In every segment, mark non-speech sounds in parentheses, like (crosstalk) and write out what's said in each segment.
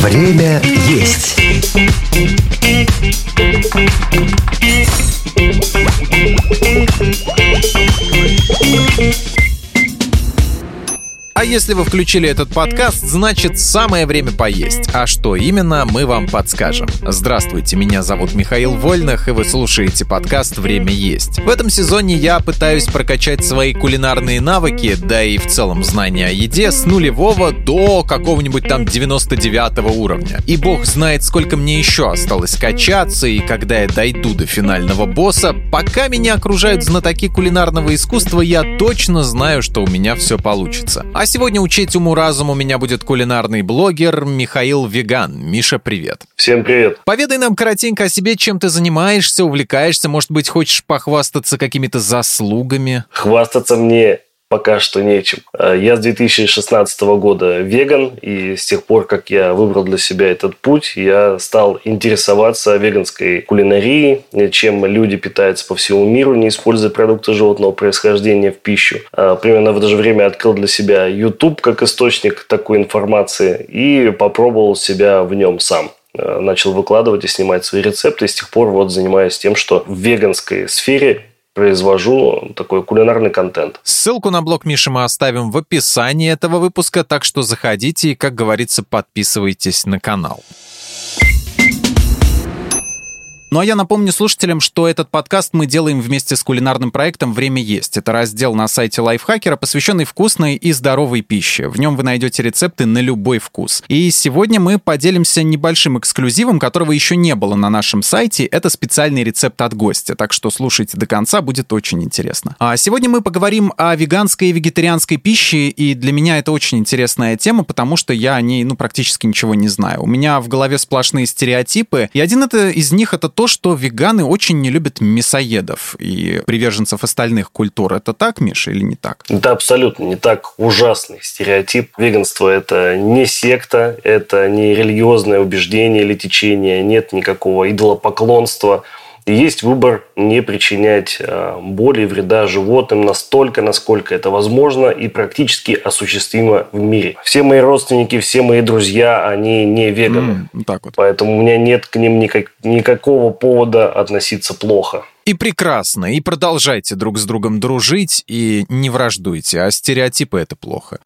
Время есть. А если вы включили этот подкаст, значит самое время поесть. А что именно, мы вам подскажем. Здравствуйте, меня зовут Михаил Вольных, и вы слушаете подкаст «Время есть». В этом сезоне я пытаюсь прокачать свои кулинарные навыки, да и в целом знания о еде, с нулевого до какого-нибудь там 99 уровня. И бог знает, сколько мне еще осталось качаться, и когда я дойду до финального босса, пока меня окружают знатоки кулинарного искусства, я точно знаю, что у меня все получится. А сегодня учить уму-разуму меня будет кулинарный блогер Михаил Веган. Миша, привет. Всем привет. Поведай нам коротенько о себе, чем ты занимаешься, увлекаешься, может быть, хочешь похвастаться какими-то заслугами? Хвастаться мне пока что нечем. Э, я с 2016 года веган, и с тех пор, как я выбрал для себя этот путь, я стал интересоваться веганской кулинарией, чем люди питаются по всему миру, не используя продукты животного происхождения в пищу. Э, примерно в это же время открыл для себя YouTube как источник такой информации и попробовал себя в нем сам э, начал выкладывать и снимать свои рецепты. И с тех пор вот занимаюсь тем, что в веганской сфере произвожу такой кулинарный контент. Ссылку на блог Миши мы оставим в описании этого выпуска, так что заходите и, как говорится, подписывайтесь на канал. Ну а я напомню слушателям, что этот подкаст мы делаем вместе с кулинарным проектом «Время есть». Это раздел на сайте Лайфхакера, посвященный вкусной и здоровой пище. В нем вы найдете рецепты на любой вкус. И сегодня мы поделимся небольшим эксклюзивом, которого еще не было на нашем сайте. Это специальный рецепт от гостя, так что слушайте до конца, будет очень интересно. А сегодня мы поговорим о веганской и вегетарианской пище, и для меня это очень интересная тема, потому что я о ней, ну, практически ничего не знаю. У меня в голове сплошные стереотипы, и один это, из них это то, то, что веганы очень не любят мясоедов и приверженцев остальных культур. Это так, Миша, или не так? Это абсолютно не так. Ужасный стереотип. Веганство – это не секта, это не религиозное убеждение или течение, нет никакого идолопоклонства – и есть выбор не причинять э, боли и вреда животным настолько, насколько это возможно и практически осуществимо в мире. Все мои родственники, все мои друзья, они не веганы. Mm, так вот. Поэтому у меня нет к ним никак, никакого повода относиться плохо. И прекрасно, и продолжайте друг с другом дружить, и не враждуйте, а стереотипы это плохо.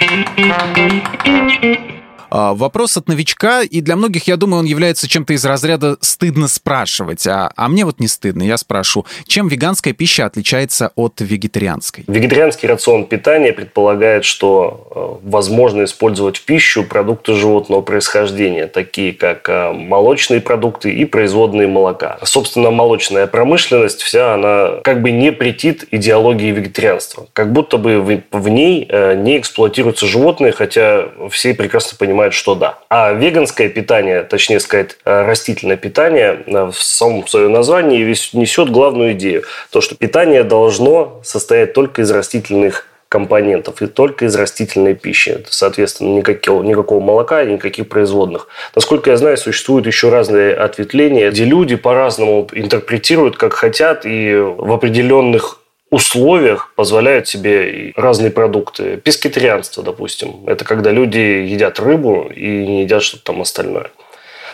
А, вопрос от новичка, и для многих, я думаю, он является чем-то из разряда «стыдно спрашивать», а, а мне вот не стыдно, я спрошу, чем веганская пища отличается от вегетарианской? Вегетарианский рацион питания предполагает, что э, возможно использовать в пищу продукты животного происхождения, такие как э, молочные продукты и производные молока. Собственно, молочная промышленность вся, она как бы не претит идеологии вегетарианства. Как будто бы в ней э, не эксплуатируются животные, хотя все прекрасно понимают, понимают, что да. А веганское питание, точнее сказать, э, растительное питание э, в самом своем названии несет главную идею. То, что питание должно состоять только из растительных компонентов и только из растительной пищи. Соответственно, никакого, никакого молока и никаких производных. Насколько я знаю, существуют еще разные ответвления, где люди по-разному интерпретируют, как хотят, и в определенных условиях позволяют себе разные продукты. Пескетарианство, допустим. Это когда люди едят рыбу и не едят что-то там остальное.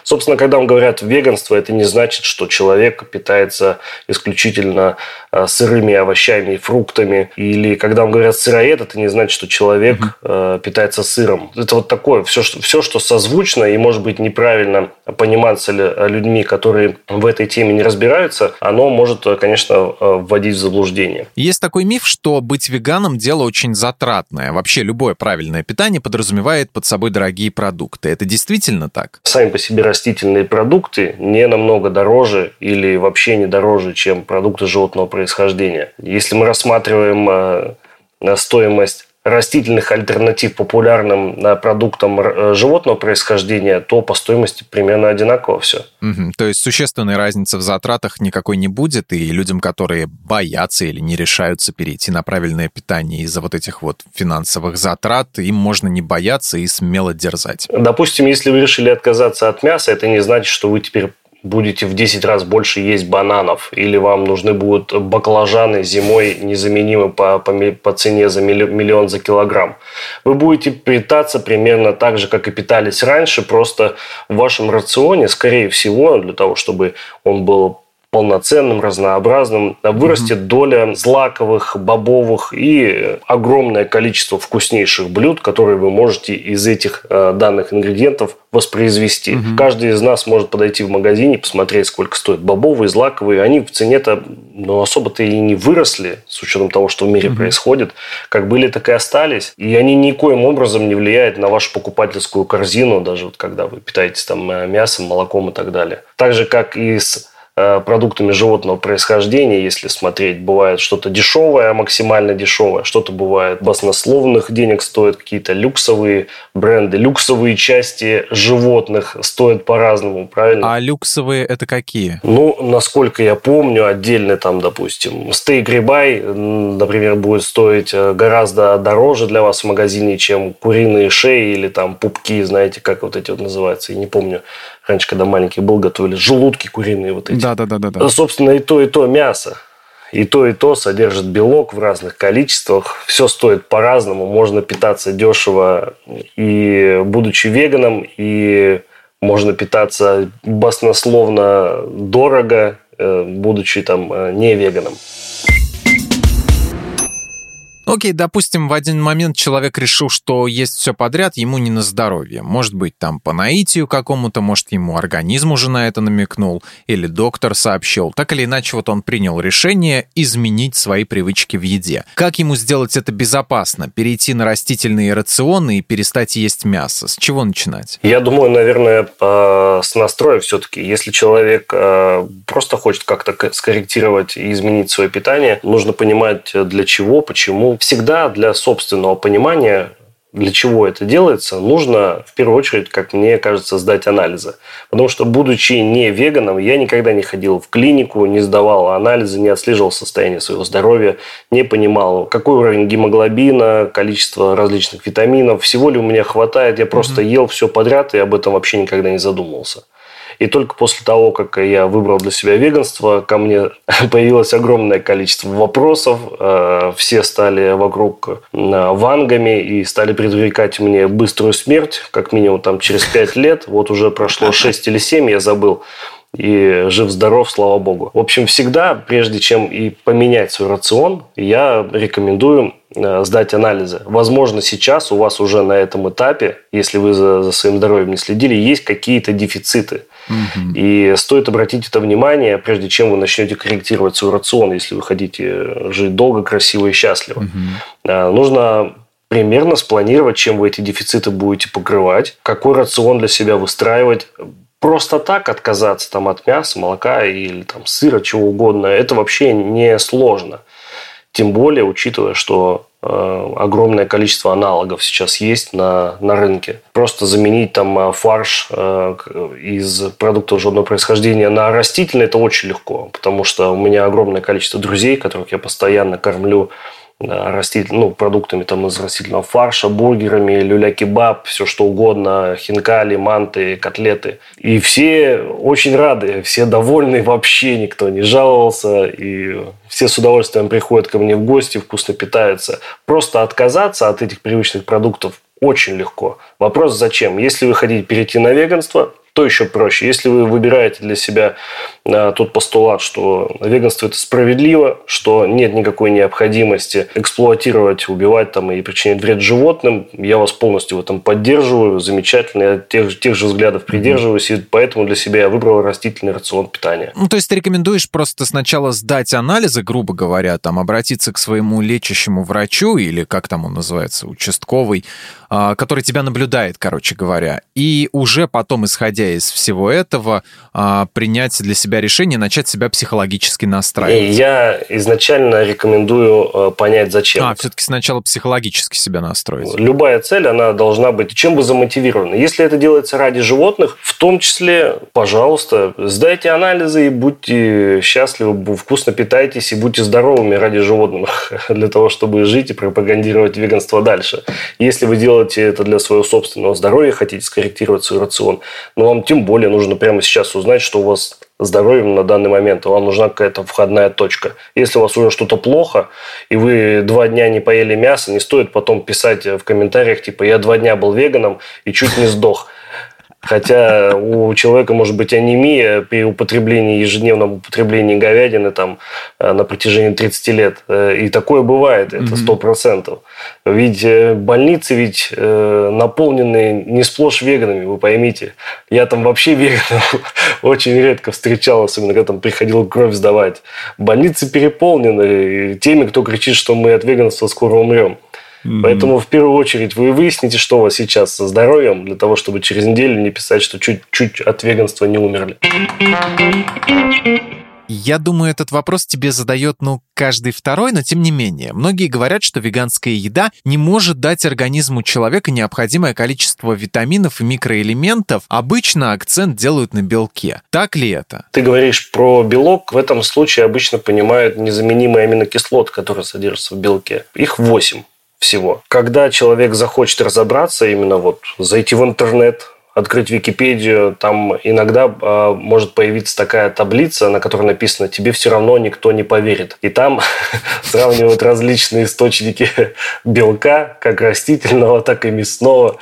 Собственно, когда вам говорят веганство, это не значит, что человек питается исключительно э, сырыми овощами и фруктами. Или когда вам говорят сыроед, это не значит, что человек mm-hmm. питается сыром. Это вот такое, все что, все, что созвучно и может быть неправильно пониматься людьми, которые в этой теме не разбираются, оно может, э, конечно, вводить в заблуждение. Есть такой миф, что быть веганом – дело очень затратное. Вообще любое правильное питание подразумевает под собой дорогие продукты. Это действительно так? Сами по себе растительные продукты не намного дороже или вообще не дороже, чем продукты животного происхождения. Если мы рассматриваем э, стоимость растительных альтернатив популярным продуктам э, животного происхождения, то по стоимости примерно одинаково все. Угу. То есть существенной разницы в затратах никакой не будет, и людям, которые боятся или не решаются перейти на правильное питание из-за вот этих вот финансовых затрат, им можно не бояться и смело дерзать. Допустим, если вы решили отказаться от мяса, это не значит, что вы теперь будете в 10 раз больше есть бананов, или вам нужны будут баклажаны зимой незаменимы по, по, по цене за миллион за килограмм. Вы будете питаться примерно так же, как и питались раньше, просто в вашем рационе, скорее всего, для того, чтобы он был полноценным, разнообразным, вырастет mm-hmm. доля злаковых, бобовых и огромное количество вкуснейших блюд, которые вы можете из этих э, данных ингредиентов воспроизвести. Mm-hmm. Каждый из нас может подойти в магазине, посмотреть, сколько стоят бобовые, злаковые. Они в цене-то ну, особо-то и не выросли, с учетом того, что в мире mm-hmm. происходит. Как были, так и остались. И они никоим образом не влияют на вашу покупательскую корзину, даже вот когда вы питаетесь там э, мясом, молоком и так далее. Так же, как и с продуктами животного происхождения, если смотреть, бывает что-то дешевое, максимально дешевое, что-то бывает баснословных денег стоит, какие-то люксовые бренды, люксовые части животных стоят по-разному, правильно? А люксовые это какие? Ну, насколько я помню, отдельно там, допустим, стейк рибай, например, будет стоить э, гораздо дороже для вас в магазине, чем куриные шеи или там пупки, знаете, как вот эти вот называются, я не помню раньше, когда маленький был, готовили желудки куриные вот эти. Да, да, да, да. да. Собственно, и то, и то мясо. И то, и то содержит белок в разных количествах. Все стоит по-разному. Можно питаться дешево и будучи веганом, и можно питаться баснословно дорого, э, будучи там э, не веганом. Окей, допустим, в один момент человек решил, что есть все подряд, ему не на здоровье. Может быть, там по наитию какому-то, может, ему организм уже на это намекнул, или доктор сообщил. Так или иначе, вот он принял решение изменить свои привычки в еде. Как ему сделать это безопасно? Перейти на растительные рационы и перестать есть мясо? С чего начинать? Я думаю, наверное, с настроя все-таки. Если человек э, просто хочет как-то скорректировать и изменить свое питание, нужно понимать, для чего, почему, всегда для собственного понимания, для чего это делается, нужно в первую очередь, как мне кажется, сдать анализы. Потому что, будучи не веганом, я никогда не ходил в клинику, не сдавал анализы, не отслеживал состояние своего здоровья, не понимал, какой уровень гемоглобина, количество различных витаминов, всего ли у меня хватает. Я просто mm-hmm. ел все подряд и об этом вообще никогда не задумывался. И только после того, как я выбрал для себя веганство, ко мне (laughs) появилось огромное количество вопросов. Э, все стали вокруг э, вангами и стали предрекать мне быструю смерть, как минимум там через 5 лет. Вот уже прошло (laughs) 6 или 7, я забыл и жив-здоров, слава богу. В общем, всегда, прежде чем и поменять свой рацион, я рекомендую э, сдать анализы. Возможно, сейчас у вас уже на этом этапе, если вы за, за своим здоровьем не следили, есть какие-то дефициты. Угу. И стоит обратить это внимание, прежде чем вы начнете корректировать свой рацион, если вы хотите жить долго, красиво и счастливо. Угу. Нужно примерно спланировать, чем вы эти дефициты будете покрывать, какой рацион для себя выстраивать, просто так отказаться там, от мяса, молока или там, сыра, чего угодно, это вообще не сложно. Тем более, учитывая, что огромное количество аналогов сейчас есть на, на рынке. Просто заменить там э, фарш э, из продуктов животного происхождения на растительный – это очень легко, потому что у меня огромное количество друзей, которых я постоянно кормлю раститель, ну, продуктами там, из растительного фарша, бургерами, люля-кебаб, все что угодно, хинкали, манты, котлеты. И все очень рады, все довольны, (laughs) вообще никто не жаловался, и все с удовольствием приходят ко мне в гости, вкусно питаются. Просто отказаться от этих привычных продуктов очень легко. Вопрос зачем? Если вы хотите перейти на веганство, то еще проще. Если вы выбираете для себя а, тот постулат, что веганство это справедливо, что нет никакой необходимости эксплуатировать, убивать там и причинять вред животным, я вас полностью в этом поддерживаю, замечательно, я тех, тех же взглядов придерживаюсь, и поэтому для себя я выбрал растительный рацион питания. Ну, то есть ты рекомендуешь просто сначала сдать анализы, грубо говоря, там обратиться к своему лечащему врачу или как там он называется, участковый, а, который тебя наблюдает, короче говоря, и уже потом, исходя исходя из всего этого, а, принять для себя решение, начать себя психологически настраивать? Я изначально рекомендую э, понять, зачем. А, все-таки сначала психологически себя настроить. Любая цель, она должна быть чем бы замотивирована. Если это делается ради животных, в том числе, пожалуйста, сдайте анализы и будьте счастливы, вкусно питайтесь и будьте здоровыми ради животных, (laughs) для того, чтобы жить и пропагандировать веганство дальше. Если вы делаете это для своего собственного здоровья, хотите скорректировать свой рацион, но вам тем более нужно прямо сейчас узнать, что у вас здоровьем на данный момент, вам нужна какая-то входная точка. Если у вас уже что-то плохо, и вы два дня не поели мясо, не стоит потом писать в комментариях, типа, я два дня был веганом и чуть не сдох. Хотя у человека может быть анемия при употреблении, ежедневном употреблении говядины там, э, на протяжении 30 лет. Э, и такое бывает, это сто процентов. Ведь э, больницы ведь наполнены не сплошь веганами, вы поймите. Я там вообще (laughs) веганов очень редко встречал, особенно когда там приходил кровь сдавать. Больницы переполнены теми, кто кричит, что мы от веганства скоро умрем. Mm-hmm. Поэтому в первую очередь вы выясните, что у вас сейчас со здоровьем, для того, чтобы через неделю не писать, что чуть-чуть от веганства не умерли. Я думаю, этот вопрос тебе задает, ну, каждый второй, но тем не менее. Многие говорят, что веганская еда не может дать организму человека необходимое количество витаминов и микроэлементов. Обычно акцент делают на белке. Так ли это? Ты говоришь про белок. В этом случае обычно понимают незаменимые аминокислоты, которые содержатся в белке. Их 8 всего. Когда человек захочет разобраться, именно вот зайти в интернет, открыть Википедию, там иногда э, может появиться такая таблица, на которой написано «Тебе все равно никто не поверит». И там (laughs) сравнивают различные источники белка, как растительного, так и мясного.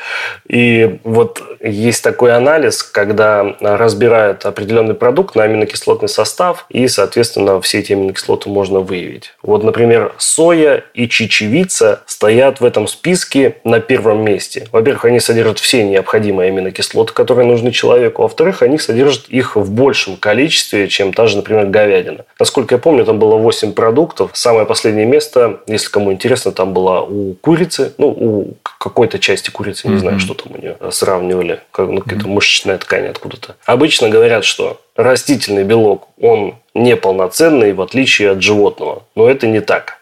И вот есть такой анализ, когда разбирают определенный продукт на аминокислотный состав, и, соответственно, все эти аминокислоты можно выявить. Вот, например, соя и чечевица стоят в этом списке на первом месте. Во-первых, они содержат все необходимые аминокислоты, которые нужны человеку. Во-вторых, они содержат их в большем количестве, чем та же, например, говядина. Насколько я помню, там было 8 продуктов. Самое последнее место, если кому интересно, там была у курицы, ну, у какой-то части курицы, не mm-hmm. знаю, что там у нее сравнивали как, ну, какая-то мышечная ткань откуда-то. Обычно говорят, что растительный белок, он неполноценный, в отличие от животного. Но это не так.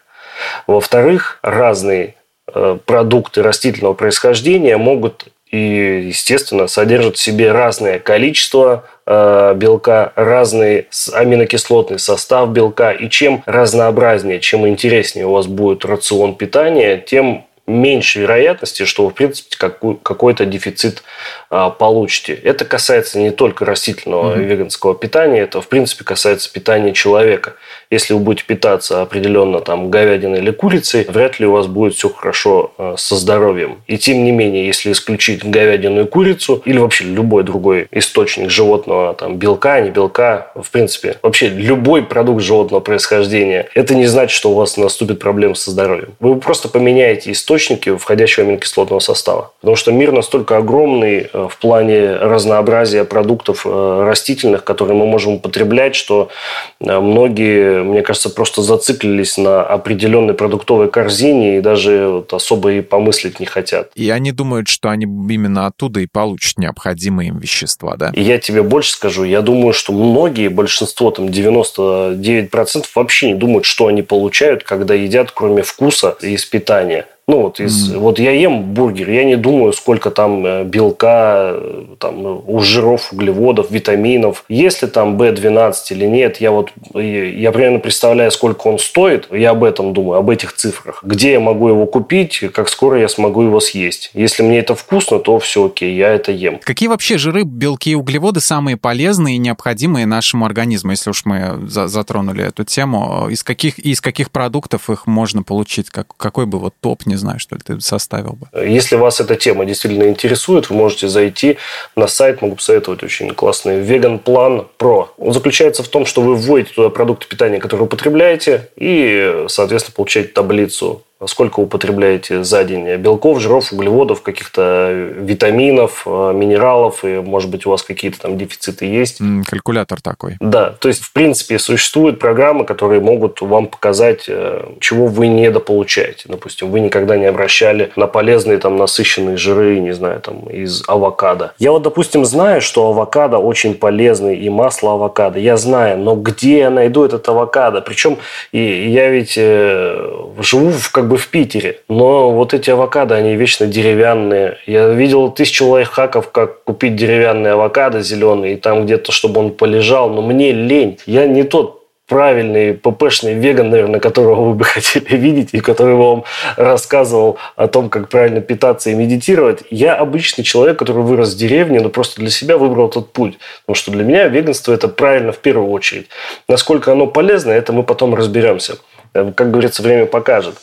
Во-вторых, разные э, продукты растительного происхождения могут и, естественно, содержат в себе разное количество э, белка, разный аминокислотный состав белка. И чем разнообразнее, чем интереснее у вас будет рацион питания, тем меньше вероятности, что вы, в принципе, какой-то дефицит а, получите. Это касается не только растительного mm-hmm. веганского питания, это, в принципе, касается питания человека. Если вы будете питаться определенно там говядиной или курицей, вряд ли у вас будет все хорошо а, со здоровьем. И тем не менее, если исключить говядину и курицу, или вообще любой другой источник животного там, белка, не белка, в принципе, вообще любой продукт животного происхождения, это не значит, что у вас наступит проблема со здоровьем. Вы просто поменяете источник источники входящего аминокислотного состава. Потому что мир настолько огромный э, в плане разнообразия продуктов э, растительных, которые мы можем употреблять, что э, многие, мне кажется, просто зациклились на определенной продуктовой корзине и даже вот особо и помыслить не хотят. И они думают, что они именно оттуда и получат необходимые им вещества, да? И я тебе больше скажу, я думаю, что многие, большинство, там 99% вообще не думают, что они получают, когда едят, кроме вкуса и испытания. Ну, вот, из, mm. вот я ем бургер, я не думаю, сколько там э, белка, э, там, у жиров, углеводов, витаминов. Есть ли там B12 или нет, я вот я примерно представляю, сколько он стоит. Я об этом думаю, об этих цифрах. Где я могу его купить, как скоро я смогу его съесть. Если мне это вкусно, то все окей, я это ем. Какие вообще жиры, белки и углеводы самые полезные и необходимые нашему организму, если уж мы затронули эту тему? Из каких, из каких продуктов их можно получить? Как, какой бы вот топ, не знаю, что ли, ты составил бы? Если вас эта тема действительно интересует, вы можете зайти на сайт, могу посоветовать очень классный Vegan Plan Pro. Он заключается в том, что вы вводите туда продукты питания, которые употребляете, и, соответственно, получаете таблицу сколько употребляете за день белков, жиров, углеводов, каких-то витаминов, э, минералов, и, может быть, у вас какие-то там дефициты есть. Калькулятор такой. Да, то есть, в принципе, существуют программы, которые могут вам показать, э, чего вы недополучаете. Допустим, вы никогда не обращали на полезные там насыщенные жиры, не знаю, там из авокадо. Я вот, допустим, знаю, что авокадо очень полезный и масло авокадо. Я знаю, но где я найду этот авокадо? Причем и я ведь э, живу в как бы в Питере. Но вот эти авокадо, они вечно деревянные. Я видел тысячу лайфхаков, как купить деревянный авокадо зеленый, и там где-то, чтобы он полежал. Но мне лень. Я не тот правильный ППшный веган, наверное, которого вы бы (laughs) хотели видеть и который вам рассказывал о том, как правильно питаться и медитировать. Я обычный человек, который вырос в деревне, но просто для себя выбрал этот путь. Потому что для меня веганство – это правильно в первую очередь. Насколько оно полезно, это мы потом разберемся. Э, как говорится, время покажет.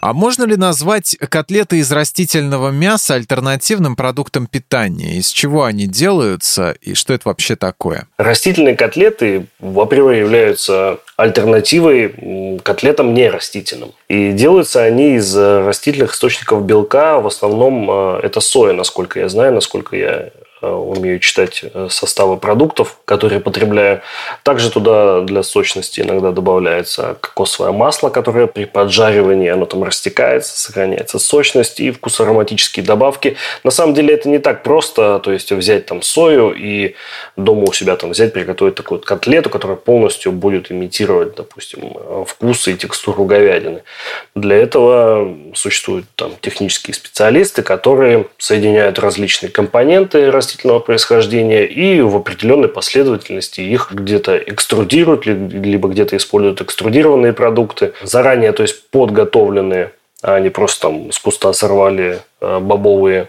А можно ли назвать котлеты из растительного мяса альтернативным продуктом питания? Из чего они делаются и что это вообще такое? Растительные котлеты априори являются альтернативой котлетам нерастительным. И делаются они из растительных источников белка. В основном э, это соя, насколько я знаю, насколько я Э, умею читать э, составы продуктов, которые потребляю. Также туда для сочности иногда добавляется кокосовое масло, которое при поджаривании оно там растекается, сохраняется сочность и вкус ароматические добавки. На самом деле это не так просто, то есть взять там сою и дома у себя там взять, приготовить такую котлету, которая полностью будет имитировать, допустим, вкус и текстуру говядины. Для этого существуют там технические специалисты, которые соединяют различные компоненты растительного растительного происхождения и в определенной последовательности их где-то экструдируют, либо где-то используют экструдированные продукты, заранее, то есть подготовленные, а не просто там с куста сорвали э, бобовые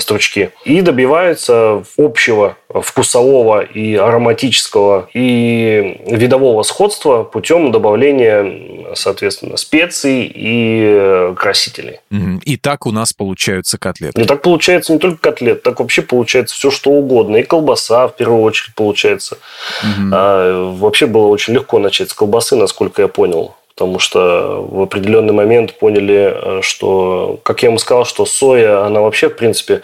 стручки. И добиваются общего вкусового и ароматического и видового сходства путем добавления, соответственно, специй и красителей. И так у нас получаются котлеты. И так получается не только котлет, так вообще получается все, что угодно. И колбаса, в первую очередь, получается. Угу. А, вообще было очень легко начать с колбасы, насколько я понял потому что в определенный момент поняли, э, что, как я ему сказал, что соя, она вообще, в принципе,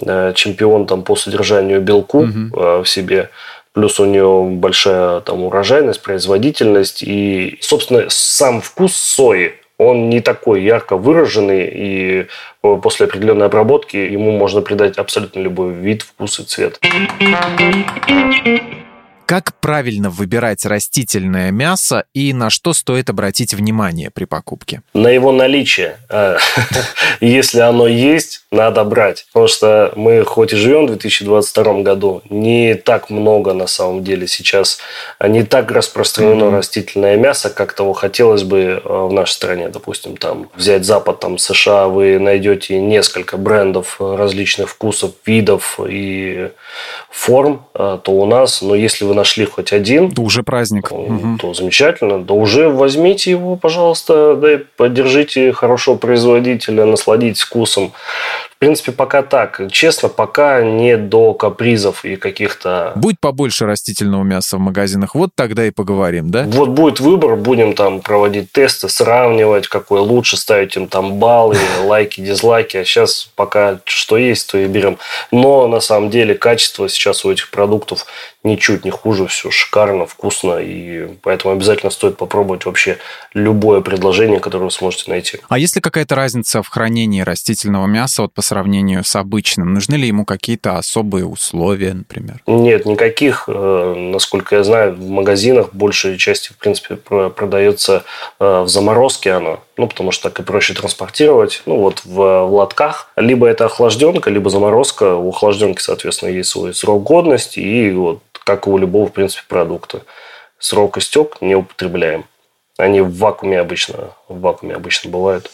э, чемпион там, по содержанию белку угу. в себе. Плюс у нее большая там урожайность, производительность. И, собственно, сам вкус сои, он не такой ярко выраженный, и после определенной обработки ему можно придать абсолютно любой вид, вкус и цвет. Как правильно выбирать растительное мясо и на что стоит обратить внимание при покупке? На его наличие. А, (laughs) если оно есть, надо брать. Потому что мы хоть и живем в 2022 году, не так много на самом деле сейчас, не так распространено mm-hmm. растительное мясо, как того хотелось бы а, в нашей стране. Допустим, там взять Запад, там США, вы найдете несколько брендов различных вкусов, видов и форм, а, то у нас, но если вы нашли хоть один, то уже праздник, то замечательно, да уже возьмите его, пожалуйста, да и поддержите хорошего производителя, насладитесь вкусом. В принципе, пока так. Честно, пока не до капризов и каких-то... Будь побольше растительного мяса в магазинах, вот тогда и поговорим, да? Вот будет выбор, будем там проводить тесты, сравнивать, какой лучше, ставить им там баллы, (laughs) лайки, дизлайки. А сейчас пока что есть, то и берем. Но на самом деле качество сейчас у этих продуктов ничуть не хуже, все шикарно, вкусно, и поэтому обязательно стоит попробовать вообще любое предложение, которое вы сможете найти. А есть ли какая-то разница в хранении растительного мяса вот по сравнению с обычным? Нужны ли ему какие-то особые условия, например? Нет, никаких. Э, насколько я знаю, в магазинах большей части, в принципе, продается э, в заморозке оно, ну, потому что так и проще транспортировать, ну, вот в, в лотках. Либо это охлажденка, либо заморозка. У охлажденки, соответственно, есть свой срок годности, и вот как и у любого, в принципе, продукта. Срок истек, не употребляем. Они в вакууме обычно, в вакууме обычно бывают.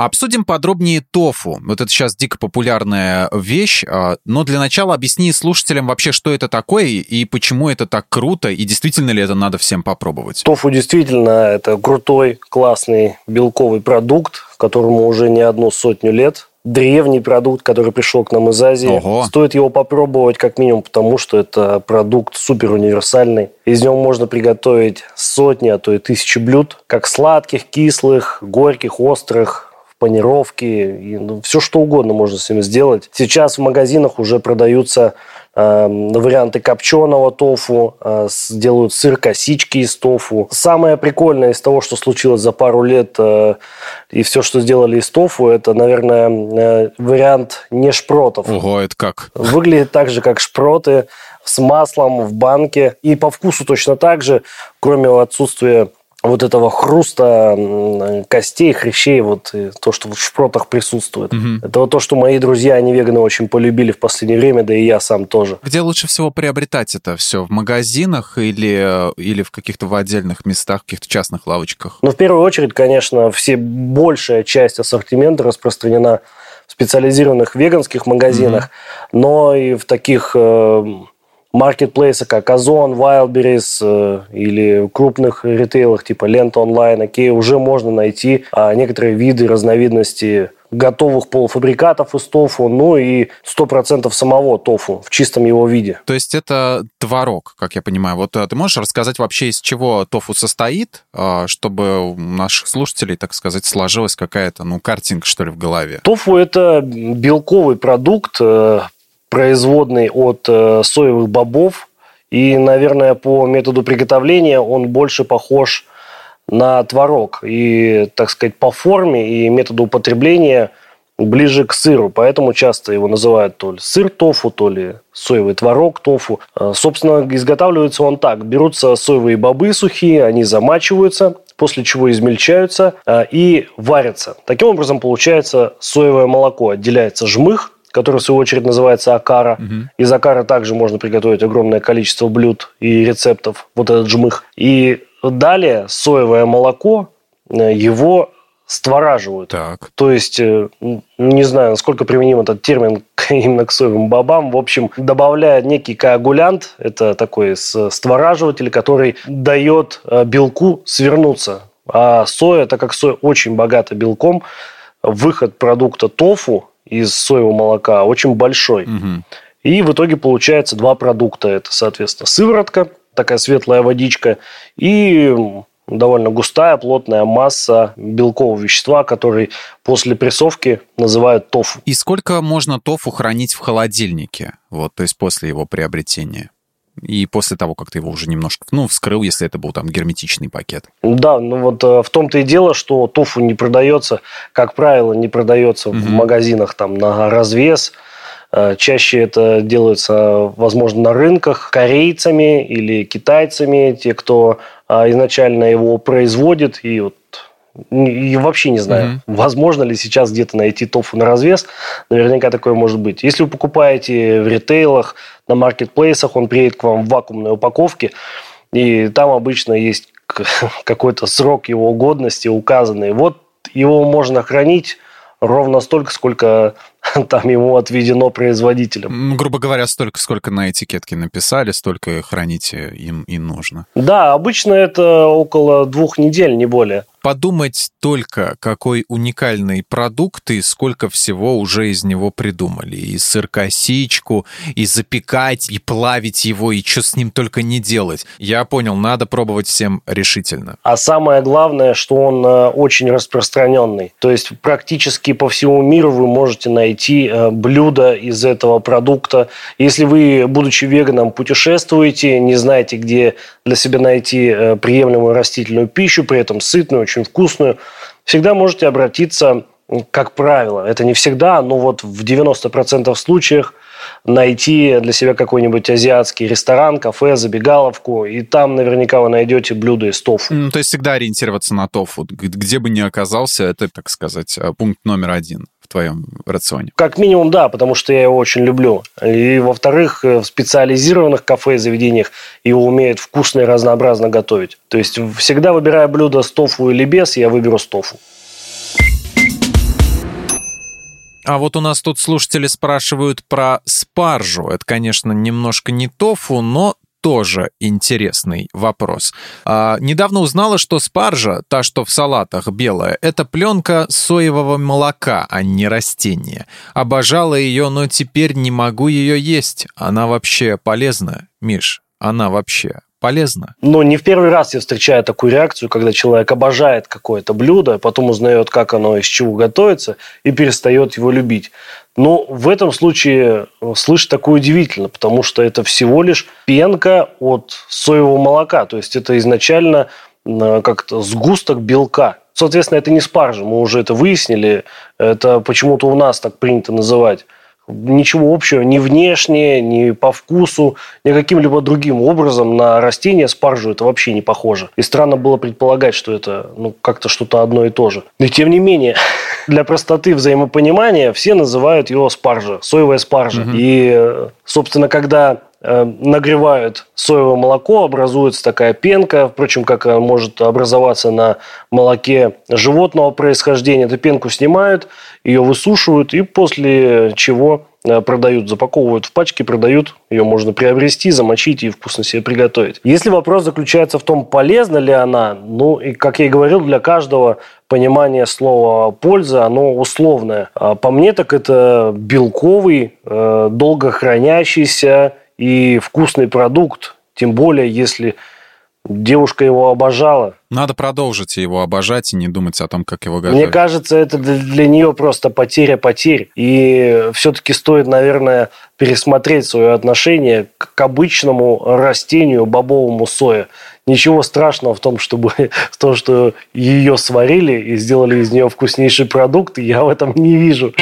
Обсудим подробнее тофу. Вот это сейчас дико популярная вещь, а, но для начала объясни слушателям вообще, что это такое и почему это так круто, и действительно ли это надо всем попробовать. Тофу действительно это крутой, классный белковый продукт, которому уже не одну сотню лет древний продукт, который пришел к нам из Азии. Ого. Стоит его попробовать как минимум, потому что это продукт супер универсальный. Из него можно приготовить сотни, а то и тысячи блюд, как сладких, кислых, горьких, острых, панировки, и, ну, все что угодно можно с ним сделать. Сейчас в магазинах уже продаются э, варианты копченого тофу, э, делают сыр косички из тофу. Самое прикольное из того, что случилось за пару лет э, и все, что сделали из тофу, это, наверное, э, вариант не шпротов. Ого, это как? Выглядит так же, как шпроты, с маслом в банке. И по вкусу точно так же, кроме отсутствия вот этого хруста костей, хрящей, вот то, что в шпротах присутствует. Угу. Это вот то, что мои друзья, они веганы, очень полюбили в последнее время, да и я сам тоже. Где лучше всего приобретать это все? В магазинах или, или в каких-то в отдельных местах, в каких-то частных лавочках? Ну, в первую очередь, конечно, все большая часть ассортимента распространена в специализированных веганских магазинах, угу. но и в таких э, маркетплейсы, как Озон, Wildberries э, или крупных ритейлах типа Лента онлайн, окей, уже можно найти а, некоторые виды, разновидности готовых полуфабрикатов из тофу, ну и 100% самого тофу в чистом его виде. То есть это творог, как я понимаю. Вот э, ты можешь рассказать вообще, из чего тофу состоит, а, чтобы у наших слушателей, так сказать, сложилась какая-то, ну, картинка, что ли, в голове? Тофу – это белковый продукт, э, производный от э, соевых бобов. И, наверное, по методу приготовления он больше похож на творог. И, так сказать, по форме и методу употребления ближе к сыру. Поэтому часто его называют то ли сыр тофу, то ли соевый творог тофу. Э, собственно, изготавливается он так. Берутся соевые бобы сухие, они замачиваются, после чего измельчаются э, и варятся. Таким образом, получается соевое молоко. Отделяется жмых, который в свою очередь называется акара. Угу. Из акара также можно приготовить огромное количество блюд и рецептов, вот этот жмых. И далее соевое молоко, э, его створаживают. Так. То есть, э, не знаю, насколько применим этот термин (laughs) именно к соевым бобам. В общем, добавляя некий коагулянт, это такой створаживатель, который дает э, белку свернуться. А соя, так как соя очень богата белком, выход продукта тофу из соевого молока очень большой. Угу. И в итоге получается два продукта. Это, соответственно, сыворотка, такая светлая водичка, и довольно густая, плотная масса белкового вещества, который после прессовки называют тофу. И сколько можно тофу хранить в холодильнике, вот, то есть после его приобретения? И после того, как ты его уже немножко, ну, вскрыл, если это был там герметичный пакет. Да, ну вот э, в том-то и дело, что тофу не продается, как правило, не продается угу. в магазинах там на развес. Э, чаще это делается, возможно, на рынках корейцами или китайцами, те, кто э, изначально его производит и вот и вообще не знаю, mm-hmm. возможно ли сейчас где-то найти тофу на развес. Наверняка такое может быть. Если вы покупаете в ритейлах, на маркетплейсах, он приедет к вам в вакуумной упаковке, и там обычно есть (laughs) какой-то срок его годности указанный. Вот его можно хранить ровно столько, сколько (laughs) там ему отведено производителем. Грубо говоря, столько, сколько на этикетке написали, столько храните им и нужно. Да, обычно это около двух недель, не более подумать только, какой уникальный продукт и сколько всего уже из него придумали. И сыр-косичку, и запекать, и плавить его, и что с ним только не делать. Я понял, надо пробовать всем решительно. А самое главное, что он э, очень распространенный. То есть практически по всему миру вы можете найти э, блюдо из этого продукта. Если вы, будучи веганом, путешествуете, не знаете, где для себя найти э, приемлемую растительную пищу, при этом сытную, очень вкусную, всегда можете обратиться, как правило, это не всегда, но вот в 90% случаях найти для себя какой-нибудь азиатский ресторан, кафе, забегаловку, и там наверняка вы найдете блюдо из тофу. Ну, то есть всегда ориентироваться на тофу. Где бы ни оказался, это, так сказать, э, пункт номер один твоем рационе? Как минимум, да, потому что я его очень люблю. И, во-вторых, э, в специализированных кафе и заведениях его умеют вкусно и разнообразно готовить. То есть, всегда выбирая блюдо с тофу или без, я выберу с тофу. А вот у нас тут слушатели спрашивают про спаржу. Это, конечно, немножко не тофу, но тоже интересный вопрос. А, недавно узнала, что спаржа, та, что в салатах белая, это пленка соевого молока, а не растение. Обожала ее, но теперь не могу ее есть. Она вообще полезна, Миш? Она вообще полезно. Но не в первый раз я встречаю такую реакцию, когда человек обожает какое-то блюдо, потом узнает, как оно из чего готовится, и перестает его любить. Но в этом случае э, слышать такое удивительно, потому что это всего лишь пенка от соевого молока. То есть это изначально э, как-то сгусток белка. Соответственно, это не спаржа, мы уже это выяснили. Это почему-то у нас так принято называть ничего общего ни внешне, ни по вкусу, ни каким-либо другим образом на растение спаржу это вообще не похоже. И странно было предполагать, что это ну, как-то что-то одно и то же. Но тем не менее, (laughs) для простоты взаимопонимания все называют его спаржа, соевая спаржа. Угу. И, собственно, когда Э, нагревают соевое молоко, образуется такая пенка, впрочем, как может образоваться на молоке животного происхождения. Эту пенку снимают, ее высушивают, и после чего Э, продают, запаковывают в пачки, продают. Ее можно приобрести, замочить и вкусно себе приготовить. Если вопрос заключается в том, полезна ли она, ну и, как я и говорил, для каждого понимание слова «польза», оно условное. А по мне, так это белковый, э, долго хранящийся и вкусный продукт. Тем более, если девушка его обожала. Надо продолжить его обожать и не думать о том, как его готовить. Мне кажется, это для нее просто потеря потерь. И все-таки стоит, наверное, пересмотреть свое отношение к обычному растению бобовому соя. Ничего страшного в том, чтобы (laughs) в том, что ее сварили и сделали из нее вкуснейший продукт, я в этом не вижу.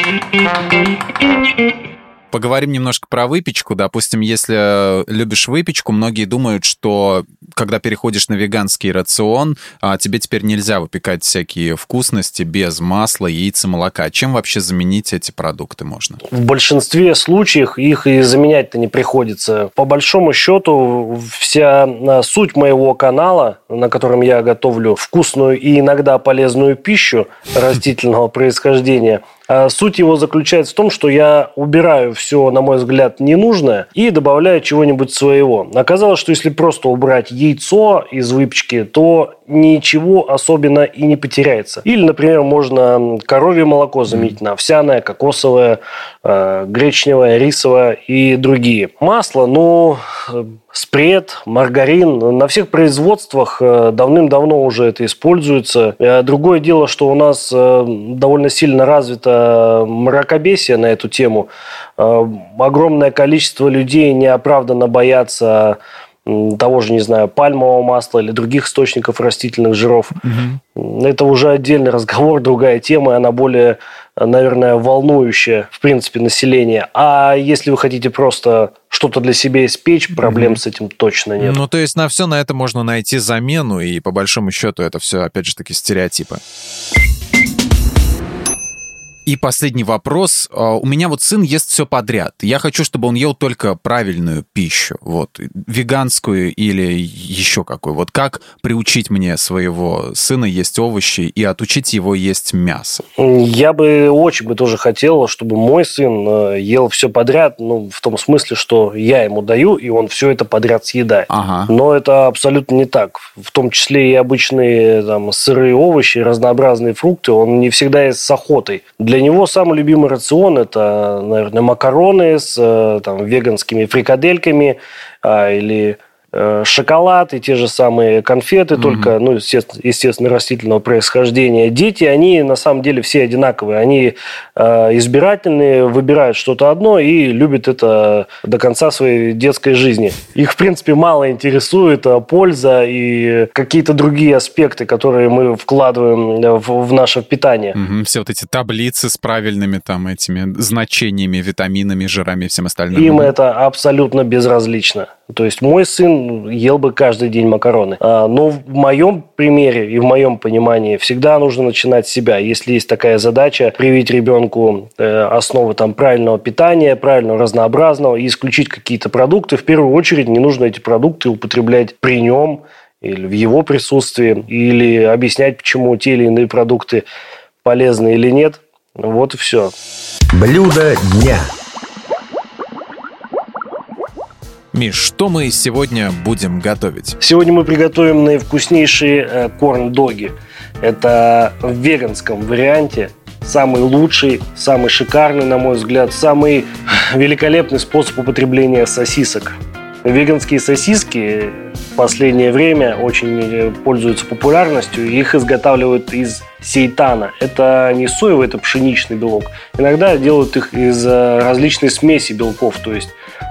Поговорим немножко про выпечку. Допустим, если любишь выпечку, многие думают, что когда переходишь на веганский рацион, а, тебе теперь нельзя выпекать всякие вкусности без масла, яйца, молока. Чем вообще заменить эти продукты можно? В большинстве случаев их и заменять-то не приходится. По большому счету, вся а, суть моего канала, на котором я готовлю вкусную и иногда полезную пищу (laughs) растительного происхождения – суть его заключается в том, что я убираю все, на мой взгляд, ненужное и добавляю чего-нибудь своего. Оказалось, что если просто убрать яйцо из выпечки, то ничего особенно и не потеряется. Или, например, можно коровье молоко заменить на овсяное, кокосовое, э, гречневое, рисовое и другие. Масло, ну, спред, маргарин. На всех производствах э, давным-давно уже это используется. Э, другое дело, что у нас довольно сильно развито мракобесие на эту тему. Огромное количество людей неоправданно боятся того же, не знаю, пальмового масла или других источников растительных жиров. Угу. Это уже отдельный (laughs) разговор, другая тема, и она более, наверное, волнующая, в принципе, население. А если вы хотите просто что-то для себя испечь, проблем угу. с этим точно нет. Ну, то есть на все на это можно найти замену, и по большому счету это все, опять же таки, стереотипы. И последний вопрос. А, у меня вот сын ест все подряд. Я хочу, чтобы он ел только правильную пищу, вот, веганскую или еще какую. Вот как приучить мне своего сына есть овощи и отучить его есть мясо? Я бы очень бы тоже хотел, чтобы мой сын э, ел все подряд, ну, в том смысле, что я ему даю, и он все это подряд съедает. Ага. Но это абсолютно не так. В том числе и обычные там, сырые овощи, разнообразные фрукты, он не всегда ест с охотой. Для для него самый любимый рацион – это, наверное, макароны с э, там, веганскими фрикадельками а, или шоколад и те же самые конфеты, mm-hmm. только, ну, естественно, естественно, растительного происхождения. Дети, они на самом деле все одинаковые. Они э, избирательные, выбирают что-то одно и любят это до конца своей детской жизни. Их, в принципе, мало интересует а, польза и какие-то другие аспекты, которые мы вкладываем в, в наше питание. Mm-hmm. Все вот эти таблицы с правильными там этими значениями, витаминами, жирами и всем остальным. Им это абсолютно безразлично. То есть мой сын ел бы каждый день макароны. А, но в моем примере и в моем понимании всегда нужно начинать с себя. Если есть такая задача, привить ребенку э, основы там, правильного питания, правильного разнообразного и исключить какие-то продукты, в первую очередь не нужно эти продукты употреблять при нем или в его присутствии, или объяснять, почему те или иные продукты полезны или нет. Вот и все. Блюдо дня. Миш, что мы сегодня будем готовить? Сегодня мы приготовим наивкуснейшие э, корн-доги. Это в веганском варианте самый лучший, самый шикарный, на мой взгляд, самый великолепный способ употребления сосисок. Веганские сосиски в последнее время очень э, пользуются популярностью. Их изготавливают из сейтана. Это не соевый, это пшеничный белок. Иногда делают их из э, различной смеси белков. То есть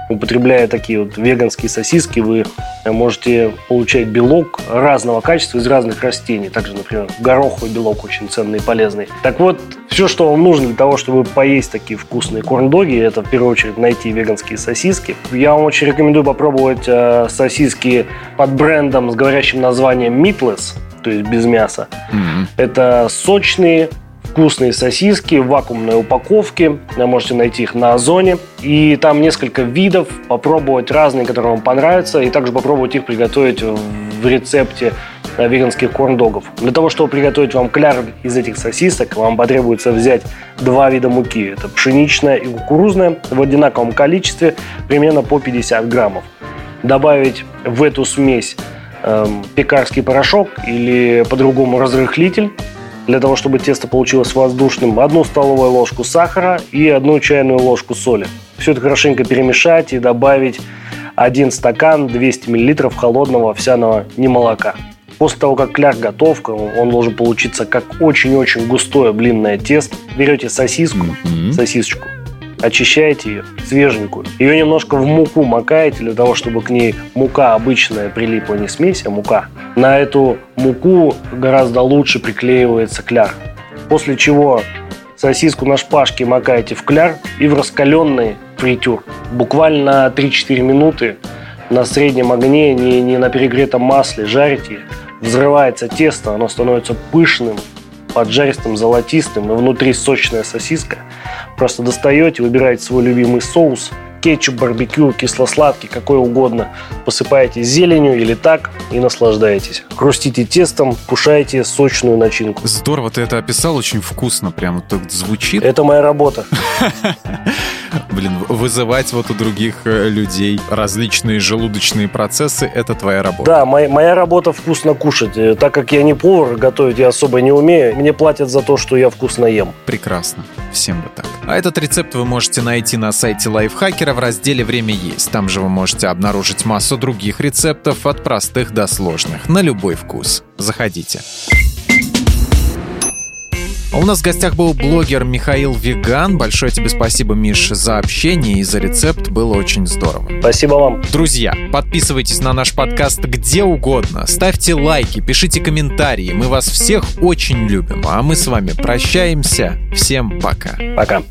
употребляя такие вот веганские сосиски, вы можете получать белок разного качества из разных растений. Также, например, гороховый белок очень ценный и полезный. Так вот, Все, что вам нужно для того, чтобы поесть такие вкусные корн-доги, это в первую очередь найти веганские сосиски. Я вам очень рекомендую попробовать э, сосиски под брендом с говорящим названием Meatless, то есть без мяса. Mm-hmm. Это сочные, вкусные сосиски в вакуумной упаковке. Можете найти их на Озоне. И там несколько видов. Попробовать разные, которые вам понравятся. И также попробовать их приготовить в рецепте веганских корн-догов. Для того, чтобы приготовить вам кляр из этих сосисок, вам потребуется взять два вида муки. Это пшеничная и кукурузная в одинаковом количестве, примерно по 50 граммов. Добавить в эту смесь эм, пекарский порошок или по-другому разрыхлитель для того, чтобы тесто получилось воздушным, одну столовую ложку сахара и одну чайную ложку соли. Все это хорошенько перемешать и добавить один стакан 200 мл холодного овсяного немолока. После того, как кляр готов, он должен получиться как очень-очень густое блинное тесто. Берете сосиску, mm-hmm. сосисочку, очищаете ее, свеженькую. Ее немножко в муку макаете для того, чтобы к ней мука обычная прилипла, не смесь, а мука. На эту муку гораздо лучше приклеивается кляр. После чего сосиску на шпажке макаете в кляр и в раскаленный фритюр. Буквально 3-4 минуты на среднем огне, не, не на перегретом масле жарите взрывается тесто, оно становится пышным, поджаристым, золотистым, и внутри сочная сосиска. Просто достаете, выбираете свой любимый соус – кетчуп, барбекю, кисло-сладкий, какой угодно. Посыпаете зеленью или так и наслаждаетесь. Хрустите тестом, кушаете сочную начинку. Здорово, ты это описал, очень вкусно прям так звучит. Это моя работа. (laughs) Блин, вызывать вот у других э, людей различные желудочные процессы – это твоя работа. Да, моя, моя работа вкусно кушать. Э, так как я не повар, готовить я особо не умею, мне платят за то, что я вкусно ем. Прекрасно. Всем бы так. А этот рецепт вы можете найти на сайте Лайфхакера в разделе «Время есть». Там же вы можете обнаружить массу других рецептов от простых до сложных, на любой вкус. Заходите. У нас в гостях был блогер Михаил Веган. Большое тебе спасибо, Миш, за общение и за рецепт. Было очень здорово. Спасибо вам. Друзья, подписывайтесь на наш подкаст где угодно. Ставьте лайки, пишите комментарии. Мы вас всех очень любим. А мы с вами прощаемся. Всем пока. Пока.